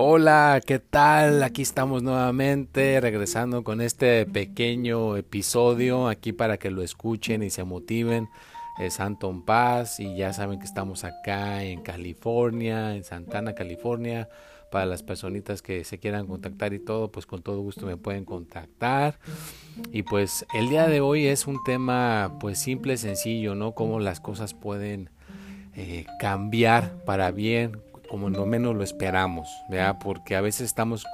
Hola, ¿qué tal? Aquí estamos nuevamente regresando con este pequeño episodio aquí para que lo escuchen y se motiven. Es Anton Paz y ya saben que estamos acá en California, en Santana, California. Para las personitas que se quieran contactar y todo, pues con todo gusto me pueden contactar. Y pues el día de hoy es un tema pues simple, sencillo, ¿no? Cómo las cosas pueden eh, cambiar para bien como no menos lo esperamos, ¿verdad? Porque a veces estamos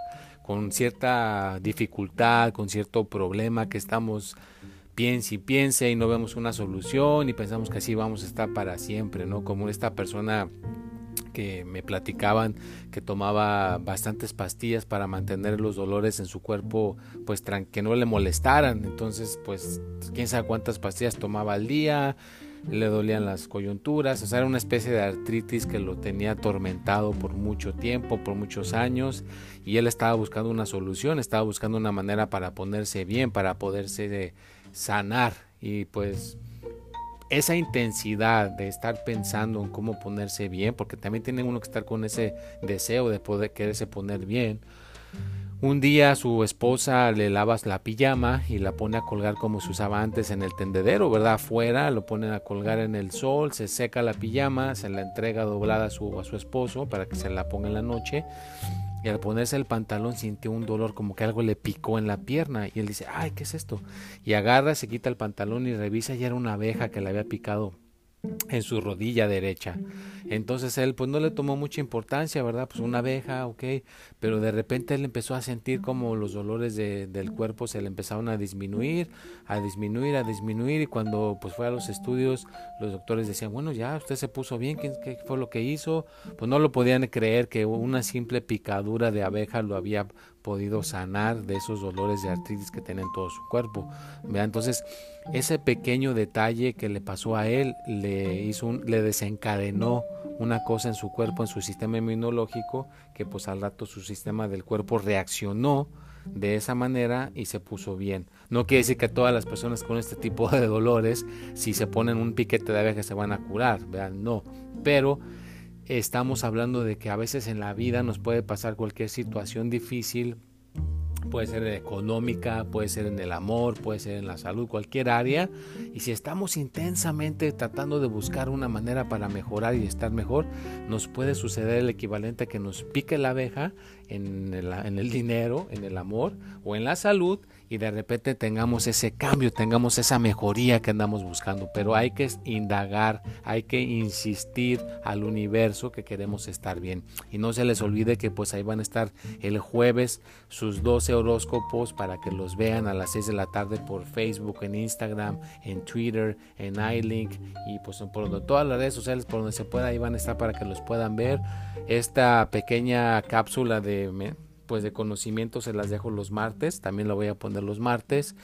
con cierta dificultad, con cierto problema que estamos piense y piense y no vemos una solución y pensamos que así vamos a estar para siempre, ¿no? Como esta persona que me platicaban que tomaba bastantes pastillas para mantener los dolores en su cuerpo pues que no le molestaran entonces pues quién sabe cuántas pastillas tomaba al día le dolían las coyunturas, o sea, era una especie de artritis que lo tenía atormentado por mucho tiempo, por muchos años, y él estaba buscando una solución, estaba buscando una manera para ponerse bien, para poderse sanar, y pues esa intensidad de estar pensando en cómo ponerse bien, porque también tiene uno que estar con ese deseo de poder quererse poner bien, un día su esposa le lavas la pijama y la pone a colgar como se usaba antes en el tendedero, ¿verdad? Afuera, lo ponen a colgar en el sol, se seca la pijama, se la entrega doblada a su, a su esposo para que se la ponga en la noche. Y al ponerse el pantalón sintió un dolor como que algo le picó en la pierna. Y él dice, ay, ¿qué es esto? Y agarra, se quita el pantalón y revisa y era una abeja que le había picado en su rodilla derecha. Entonces él pues no le tomó mucha importancia, ¿verdad? Pues una abeja, ok, pero de repente él empezó a sentir como los dolores de, del cuerpo se le empezaron a disminuir, a disminuir, a disminuir y cuando pues fue a los estudios los doctores decían, bueno ya usted se puso bien, ¿qué, qué fue lo que hizo? Pues no lo podían creer que una simple picadura de abeja lo había podido sanar de esos dolores de artritis que tiene en todo su cuerpo. Entonces, ese pequeño detalle que le pasó a él le hizo un, le desencadenó una cosa en su cuerpo, en su sistema inmunológico, que pues al rato su sistema del cuerpo reaccionó de esa manera y se puso bien. No quiere decir que todas las personas con este tipo de dolores, si se ponen un piquete de abeja se van a curar, vean, no, pero estamos hablando de que a veces en la vida nos puede pasar cualquier situación difícil, puede ser económica, puede ser en el amor, puede ser en la salud, cualquier área. Y si estamos intensamente tratando de buscar una manera para mejorar y estar mejor, nos puede suceder el equivalente a que nos pique la abeja en el, dinero, en el amor o en la salud y de repente tengamos ese cambio, tengamos esa mejoría que andamos buscando. Pero hay que indagar, hay que insistir al universo que queremos estar bien. Y no se les olvide que pues ahí van a estar el jueves sus 12 horóscopos para que los vean a las 6 de la tarde por Facebook, en Instagram, en Twitter, en iLink y pues por todas las redes sociales por donde se pueda ahí van a estar para que los puedan ver. Esta pequeña cápsula de pues de conocimiento se las dejo los martes, también lo voy a poner los martes.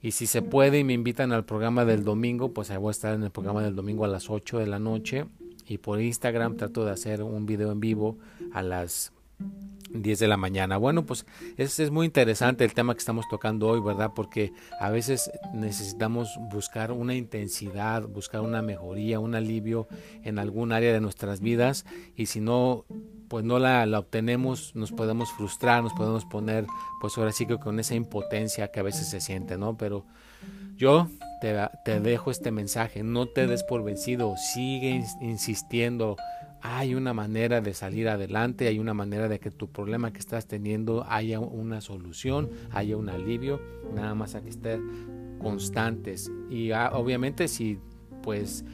Y si se puede y me invitan al programa del domingo, pues ahí voy a estar en el programa del domingo a las 8 de la noche. Y por Instagram trato de hacer un video en vivo a las 10 de la mañana. Bueno, pues es, es muy interesante el tema que estamos tocando hoy, ¿verdad? Porque a veces necesitamos buscar una intensidad, buscar una mejoría, un alivio en algún área de nuestras vidas y si no pues no la, la, obtenemos, nos podemos frustrar, nos podemos poner, pues ahora sí que con esa impotencia que a veces se siente, ¿no? Pero yo te, te dejo este mensaje, no te des por vencido, sigue insistiendo, hay una manera de salir adelante, hay una manera de que tu problema que estás teniendo haya una solución, haya un alivio, nada más hay que estar constantes. Y ah, obviamente si pues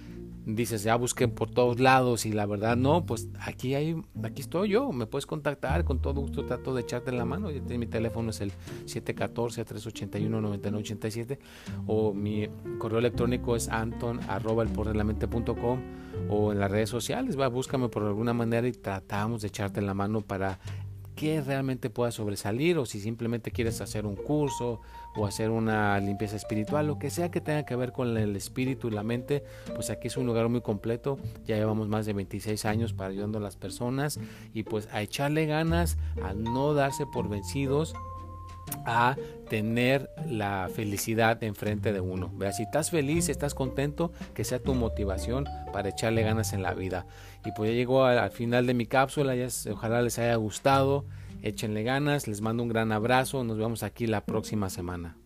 dices ya busquen por todos lados y la verdad no, pues aquí hay, aquí estoy yo, me puedes contactar con todo gusto, trato de echarte la mano, mi teléfono es el 714-381-9987 o mi correo electrónico es anton arroba o en las redes sociales, va, búscame por alguna manera y tratamos de echarte la mano para realmente pueda sobresalir o si simplemente quieres hacer un curso o hacer una limpieza espiritual, lo que sea que tenga que ver con el espíritu y la mente, pues aquí es un lugar muy completo. Ya llevamos más de 26 años para ayudando a las personas y pues a echarle ganas, a no darse por vencidos a tener la felicidad enfrente de uno. Vea, si estás feliz, estás contento, que sea tu motivación para echarle ganas en la vida. Y pues ya llegó al, final de mi cápsula, ya ojalá les haya gustado, échenle ganas, les mando un gran abrazo, nos vemos aquí la próxima semana.